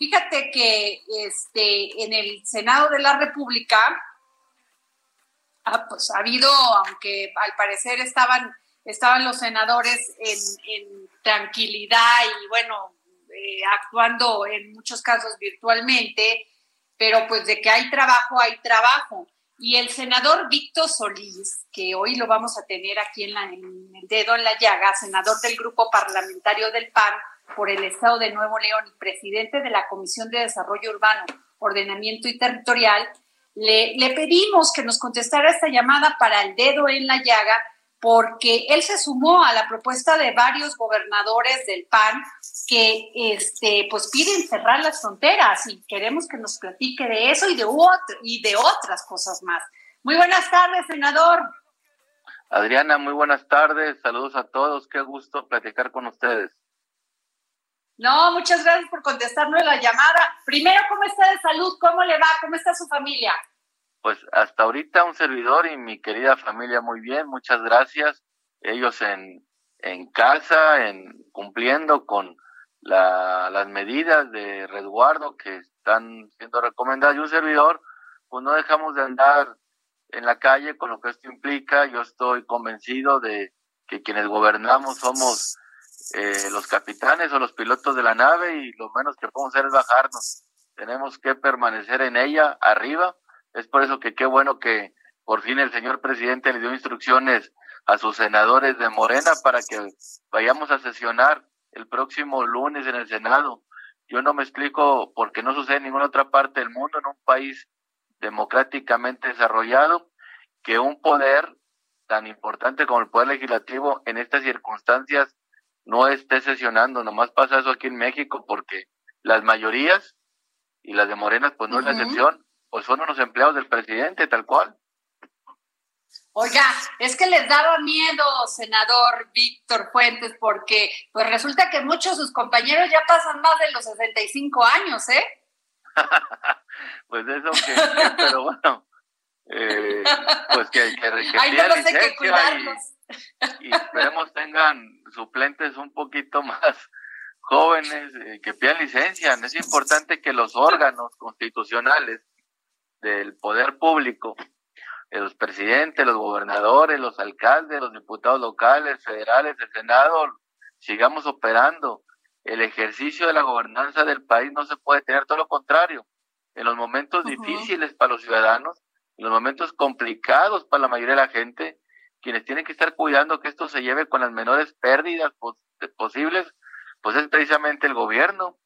Fíjate que este, en el Senado de la República ah, pues, ha habido, aunque al parecer estaban, estaban los senadores en, tranquilidad y bueno, eh, actuando en muchos casos virtualmente, pero pues de que hay trabajo, hay trabajo. Y el senador Víctor Solís, que hoy lo vamos a tener aquí en, la, en el dedo en la llaga, senador del grupo parlamentario del PAN, por el Estado de Nuevo León y presidente de la Comisión de Desarrollo Urbano, Ordenamiento y Territorial, le, pedimos que nos contestara esta llamada para el dedo en la llaga, porque él se sumó a la propuesta de varios gobernadores del PAN que este, pues piden cerrar las fronteras y queremos que nos platique de eso y de otras cosas más. Muy buenas tardes, senador. Adriana, muy buenas tardes. Saludos a todos. Qué gusto platicar con ustedes. No, muchas gracias por contestarnos la llamada. Primero, ¿cómo está de salud? ¿Cómo le va? ¿Cómo está su familia? Pues hasta ahorita un servidor y mi querida familia muy bien, muchas gracias. Ellos en, en casa, en cumpliendo con la, las medidas de resguardo que están siendo recomendadas. Y un servidor, pues no dejamos de andar en la calle con lo que esto implica. Yo estoy convencido de que quienes gobernamos somos eh, los capitanes o los pilotos de la nave y lo menos que podemos hacer es bajarnos. Tenemos que permanecer en ella, arriba. Es por eso que qué bueno que por fin el señor presidente le dio instrucciones a sus senadores de Morena para que vayamos a sesionar el próximo lunes en el Senado. Yo no me explico por qué no sucede en ninguna otra parte del mundo, en un país democráticamente desarrollado, que un poder tan importante como el poder legislativo en estas circunstancias no esté sesionando. Nomás pasa eso aquí en México porque las mayorías y las de Morenas, pues no es la excepción, pues son unos empleados del presidente, tal cual. Oiga, es que les daba miedo, senador Víctor Fuentes, porque pues resulta que muchos de sus compañeros ya pasan más de los 65 años, ¿eh? pues eso que, pero bueno, eh, pues que, que, que Ay, no sé qué cuidarlos. Y, y esperemos tengan suplentes un poquito más jóvenes eh, que pidan licencia. Es importante que los órganos constitucionales del poder público, los presidentes, los gobernadores, los alcaldes, los diputados locales, federales, el Senado, sigamos operando. El ejercicio de la gobernanza del país no se puede tener, todo lo contrario. En los momentos difíciles para los ciudadanos, en los momentos complicados para la mayoría de la gente, quienes tienen que estar cuidando que esto se lleve con las menores pérdidas posibles, pues es precisamente el gobierno.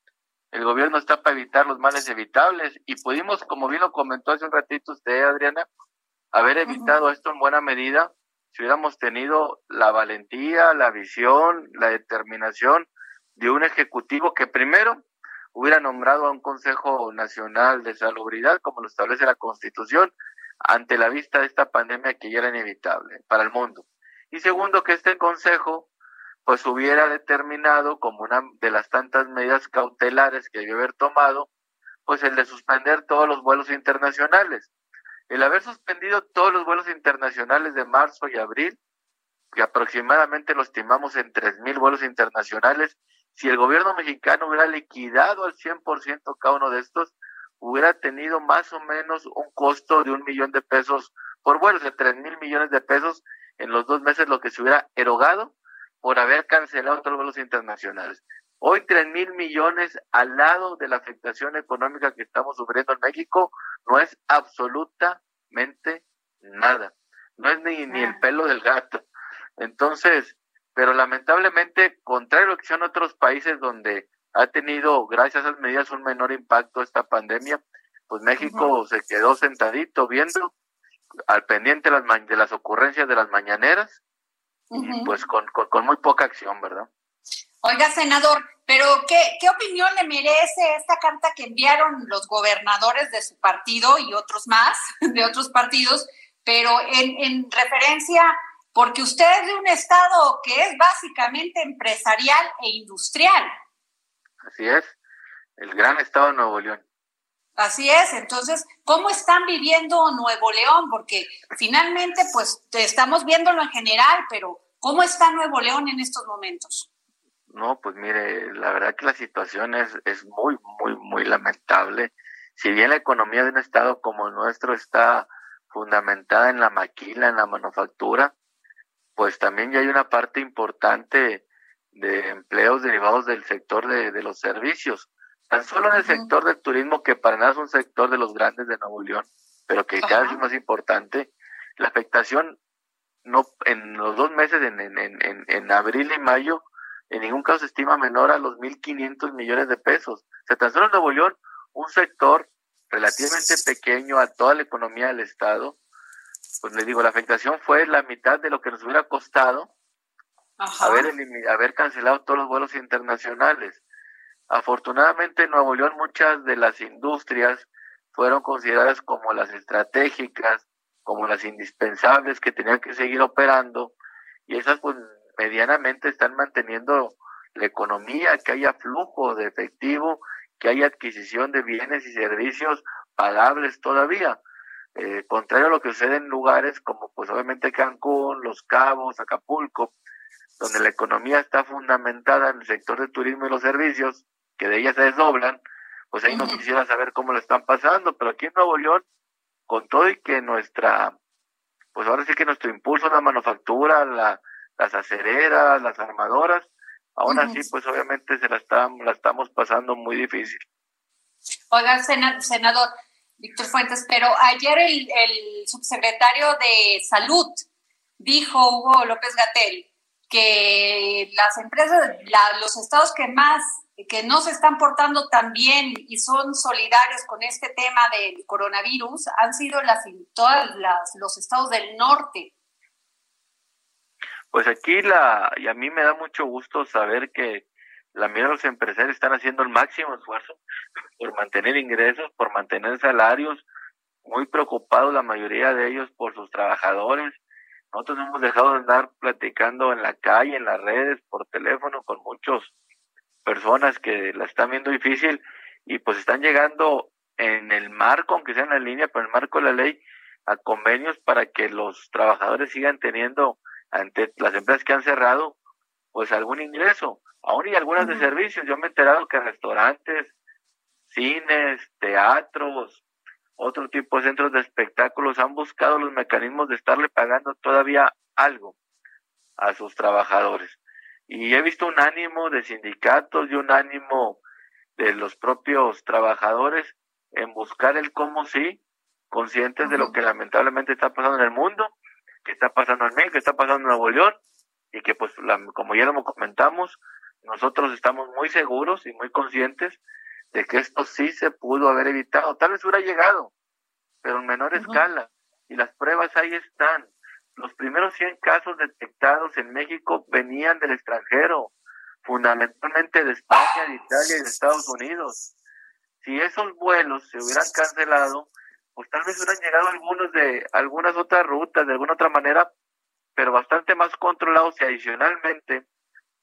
El gobierno está para evitar los males evitables y pudimos, como bien lo comentó hace un ratito usted, Adriana, haber evitado esto en buena medida si hubiéramos tenido la valentía, la visión, la determinación de un ejecutivo que primero hubiera nombrado a un Consejo Nacional de Salubridad, como lo establece la Constitución, ante la vista de esta pandemia que ya era inevitable para el mundo. Y segundo, que este consejo pues hubiera determinado como una de las tantas medidas cautelares que debió haber tomado, pues el de suspender todos los vuelos internacionales. El haber suspendido todos los vuelos internacionales de marzo y abril, que aproximadamente lo estimamos en tres mil vuelos internacionales, si el gobierno mexicano hubiera liquidado al 100% cada uno de estos, hubiera tenido más o menos un costo de un millón de pesos por vuelo, de tres mil millones de pesos en los dos meses, lo que se hubiera erogado por haber cancelado todos los vuelos internacionales. Hoy tres mil millones al lado de la afectación económica que estamos sufriendo en México no es absolutamente nada. No es ni, ni el pelo del gato. Entonces, pero lamentablemente, contrario a lo que son otros países donde ha tenido, gracias a esas medidas, un menor impacto esta pandemia, pues México se quedó sentadito viendo al pendiente de las, de las ocurrencias de las mañaneras y pues con, con, muy poca acción, ¿verdad? Oiga, senador, pero ¿qué, ¿qué opinión le merece esta carta que enviaron los gobernadores de su partido y otros más, de otros partidos, pero en, en referencia, porque usted es de un estado que es básicamente empresarial e industrial. Así es, el gran estado de Nuevo León. Así es, entonces, ¿cómo están viviendo Nuevo León? Porque finalmente, pues, estamos viéndolo en general, pero ¿cómo está Nuevo León en estos momentos? No, pues mire, la verdad que la situación es, es muy, muy, muy lamentable. Si bien la economía de un estado como el nuestro está fundamentada en la maquila, en la manufactura, pues también ya hay una parte importante de empleos derivados del sector de, de los servicios. Tan solo en el sector del turismo, que para nada es un sector de los grandes de Nuevo León, pero que cada vez es más importante, la afectación no en los dos meses, en, en, en, en abril y mayo, en ningún caso se estima menor a los 1.500 millones de pesos. O sea, tan solo en Nuevo León, un sector relativamente pequeño a toda la economía del Estado, pues le digo, la afectación fue la mitad de lo que nos hubiera costado haber, haber cancelado todos los vuelos internacionales. Afortunadamente en Nuevo León muchas de las industrias fueron consideradas como las estratégicas, como las indispensables que tenían que seguir operando y esas pues medianamente están manteniendo la economía, que haya flujo de efectivo, que haya adquisición de bienes y servicios pagables todavía. Eh, contrario a lo que sucede en lugares como pues obviamente Cancún, Los Cabos, Acapulco, donde la economía está fundamentada en el sector del turismo y los servicios, que de ellas se desdoblan, pues ahí no quisiera saber cómo lo están pasando, pero aquí en Nuevo León, con todo y que nuestra, pues ahora sí que nuestro impulso en la manufactura, la, las acereras, las armadoras, aún así, pues obviamente se la, la estamos pasando muy difícil. Oiga, senador Víctor Fuentes, pero ayer el, el subsecretario de Salud dijo, Hugo López Gatel, que las empresas, los estados que más, que no se están portando tan bien y son solidarios con este tema del coronavirus, han sido las, todas las, los estados del norte. Pues aquí la, y a mí me da mucho gusto saber que la mayoría de los empresarios están haciendo el máximo esfuerzo por mantener ingresos, por mantener salarios, muy preocupados la mayoría de ellos por sus trabajadores. Nosotros hemos dejado de andar platicando en la calle, en las redes, por teléfono, con muchas personas que la están viendo difícil y pues están llegando en el marco, aunque sea en la línea, pero en el marco de la ley, a convenios para que los trabajadores sigan teniendo ante las empresas que han cerrado, pues algún ingreso. Aún y algunas de servicios. Yo me he enterado que restaurantes, cines, teatros, otro tipo de centros de espectáculos han buscado los mecanismos de estarle pagando todavía algo a sus trabajadores. Y he visto un ánimo de sindicatos y un ánimo de los propios trabajadores en buscar el cómo sí, conscientes de lo que lamentablemente está pasando en el mundo que está pasando en México, que está pasando en Nuevo León, y que pues como ya lo comentamos, nosotros estamos muy seguros y muy conscientes de que esto sí se pudo haber evitado. Tal vez hubiera llegado, pero en menor escala. Y las pruebas ahí están. Los primeros 100 casos detectados en México venían del extranjero, fundamentalmente de España, de Italia y de Estados Unidos. Si esos vuelos se hubieran cancelado, pues tal vez hubieran llegado algunos de algunas otras rutas, de alguna otra manera, pero bastante más controlados y adicionalmente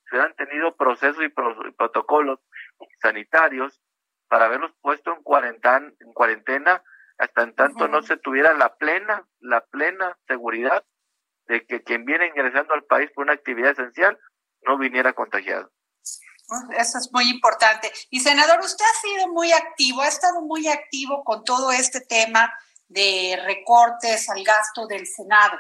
se hubieran tenido procesos y, protocolos sanitarios para haberlos puesto en cuarentena, en cuarentena hasta en tanto no se tuviera la plena, la plena seguridad de que quien viene ingresando al país por una actividad esencial no viniera contagiado. Eso es muy importante. Y senador, usted ha sido muy activo, ha estado muy activo con todo este tema de recortes al gasto del Senado.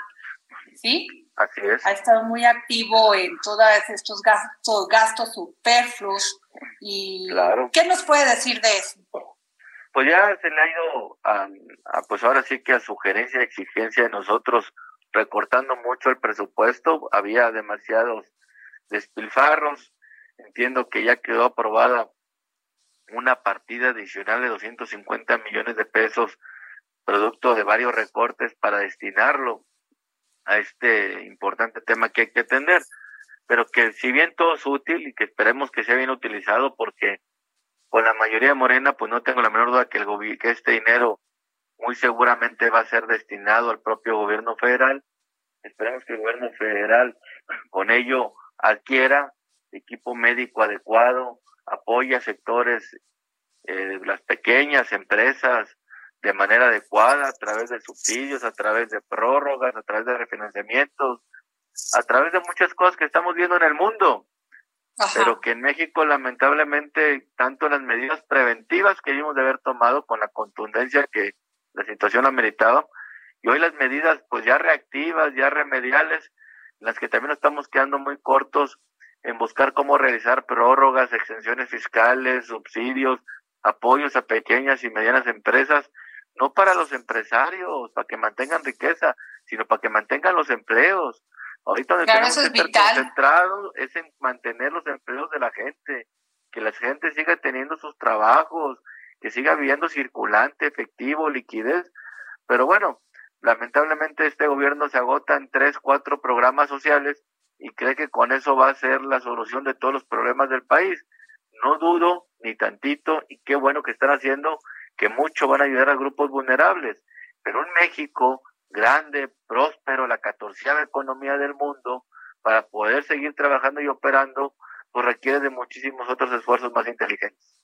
¿Sí? Así es. Ha estado muy activo en todos estos gastos, gastos superfluos. Y ¿Qué nos puede decir de eso? Pues ya se le ha ido, a, pues ahora sí que a sugerencia, exigencia de nosotros, recortando mucho el presupuesto. Había demasiados despilfarros, Entiendo que ya quedó aprobada una partida adicional de 250 millones de pesos, producto de varios recortes para destinarlo a este importante tema que hay que atender. pero que si bien todo es útil y que esperemos que sea bien utilizado porque con la mayoría Morena, pues no tengo la menor duda que, el que este dinero muy seguramente va a ser destinado al propio gobierno federal. Esperemos que el gobierno federal con ello adquiera equipo médico adecuado, apoya sectores, eh, las pequeñas empresas de manera adecuada a través de subsidios, a través de prórrogas, a través de refinanciamientos, a través de muchas cosas que estamos viendo en el mundo. Pero que en México lamentablemente tanto las medidas preventivas que debimos de haber tomado con la contundencia que la situación ha meritado, y hoy las medidas pues ya reactivas, ya remediales, en las que también estamos quedando muy cortos en buscar cómo realizar prórrogas, exenciones fiscales, subsidios, apoyos a pequeñas y medianas empresas, no para los empresarios, para que mantengan riqueza, sino para que mantengan los empleos. Ahorita donde tenemos que estar concentrados es en mantener los empleos de la gente, que la gente siga teniendo sus trabajos, que siga viviendo circulante, efectivo, liquidez. Pero bueno, lamentablemente este gobierno se agota en tres, cuatro programas sociales y cree que con eso va a ser la solución de todos los problemas del país. No dudo ni tantito y qué bueno que están haciendo, que mucho van a ayudar a grupos vulnerables. Pero un México grande, próspero, la catorceava economía del mundo, para poder seguir trabajando y operando, pues requiere de muchísimos otros esfuerzos más inteligentes.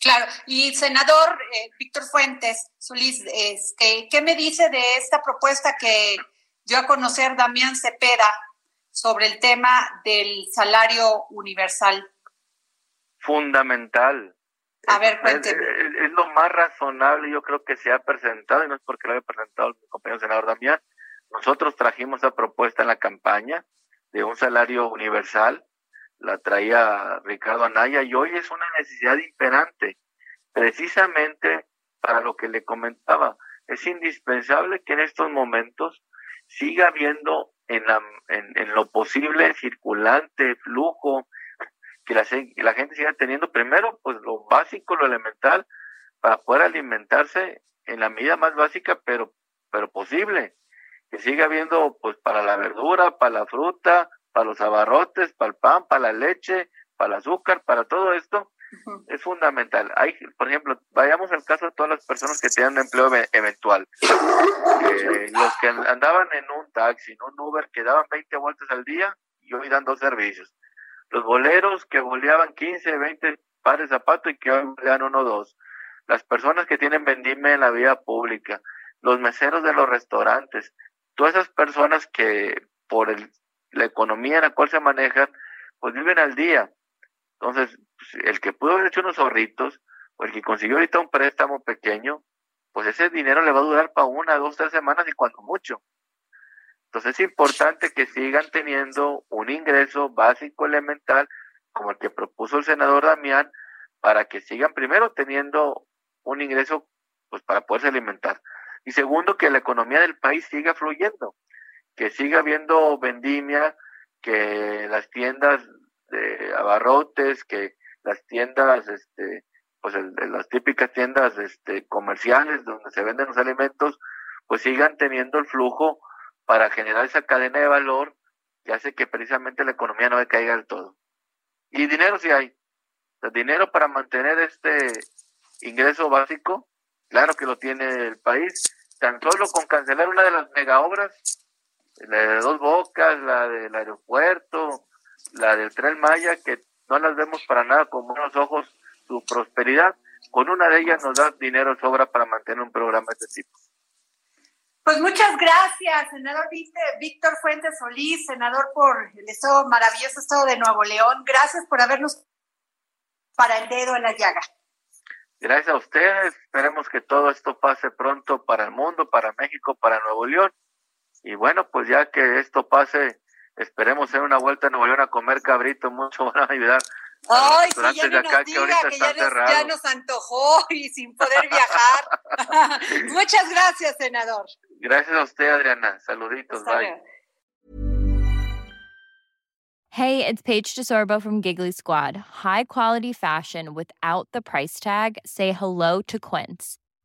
Claro, y senador eh, Víctor Fuentes, Solís, este, ¿qué me dice de esta propuesta que dio a conocer Damián Cepeda sobre el tema del salario universal? Fundamental. A ver, cuénteme. Es, lo más razonable, yo creo que se ha presentado, y no es porque lo haya presentado mi compañero senador Damián. Nosotros trajimos esa propuesta en la campaña de un salario universal, la traía Ricardo Anaya, y hoy es una necesidad imperante, precisamente para lo que le comentaba. Es indispensable que en estos momentos siga habiendo en, la, en, lo posible circulante, flujo, que la, la gente siga teniendo primero pues lo básico, lo elemental, para poder alimentarse en la medida más básica, pero, pero posible. Que siga habiendo pues para la verdura, para la fruta, para los abarrotes, para el pan, para la leche, para el azúcar, para todo esto, es fundamental. Hay, por ejemplo, vayamos al caso de todas las personas que tienen empleo eventual. Eh, los que andaban en un taxi, en un Uber, que daban 20 vueltas al día y hoy dan dos servicios. Los boleros que boleaban 15, 20 pares de zapatos y que hoy bolean uno o dos. Las personas que tienen vendime en la vía pública. Los meseros de los restaurantes. Todas esas personas que por el, la economía en la cual se manejan, pues viven al día entonces, pues, el que pudo haber hecho unos ahorritos, o el que consiguió ahorita un préstamo pequeño, pues ese dinero le va a durar para una, dos, tres semanas y cuando mucho. Entonces es importante que sigan teniendo un ingreso básico elemental como el que propuso el senador Damián para que sigan primero teniendo un ingreso pues para poderse alimentar. Y segundo que la economía del país siga fluyendo, que siga habiendo vendimia, que las tiendas de abarrotes, que las tiendas, este, pues las típicas tiendas este, comerciales donde se venden los alimentos, pues sigan teniendo el flujo para generar esa cadena de valor que hace que precisamente la economía no decaiga del todo. Y dinero sí hay. Dinero para mantener este ingreso básico, claro que lo tiene el país, tan solo con cancelar una de las mega obras, la de Dos Bocas, la del aeropuerto, la del Tren Maya, que no las vemos para nada con buenos ojos su prosperidad. Con una de ellas nos da dinero sobra para mantener un programa de este tipo. Pues muchas gracias, senador Víctor Fuentes Solís, senador por el estado maravilloso estado de Nuevo León. Gracias por habernos para el dedo en la llaga. Gracias a ustedes. Esperemos que todo esto pase pronto para el mundo, para México, para Nuevo León. Y bueno, pues ya que esto pase Esperemos hacer una vuelta a Nuevo León a comer cabrito, mucho van a ayudar. Ay, sí, ya de acá, que, ahorita ya, nos, ya nos antojó y sin poder viajar. Muchas gracias, senador. Gracias a usted, Adriana. Saluditos, bye. Hey, it's Paige DeSorbo from Giggly Squad. High quality fashion without the price tag. Say hello to Quince.